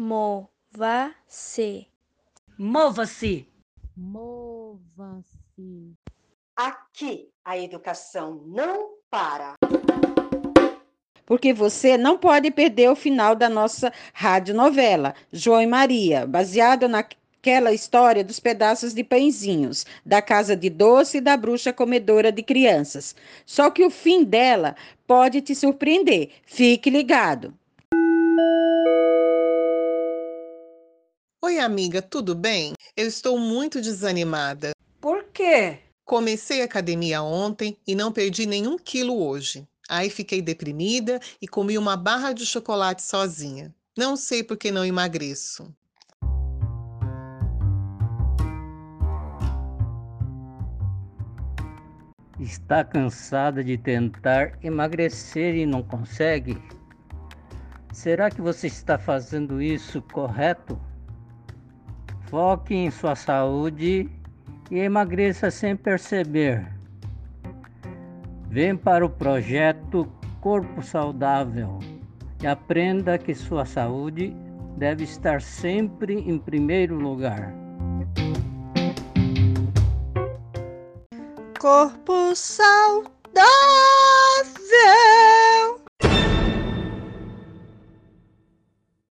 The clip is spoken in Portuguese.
Mova-se. Mova-se. Mova-se. Aqui a educação não para. Porque você não pode perder o final da nossa radionovela, João e Maria, baseada naquela história dos pedaços de pãezinhos, da casa de doce e da bruxa comedora de crianças. Só que o fim dela pode te surpreender. Fique ligado. Oi, amiga, tudo bem? Eu estou muito desanimada. Por quê? Comecei a academia ontem e não perdi nenhum quilo hoje. Aí fiquei deprimida e comi uma barra de chocolate sozinha. Não sei por que não emagreço. Está cansada de tentar emagrecer e não consegue? Será que você está fazendo isso correto? Foque em sua saúde e emagreça sem perceber. Vem para o projeto Corpo Saudável e aprenda que sua saúde deve estar sempre em primeiro lugar. Corpo saudável.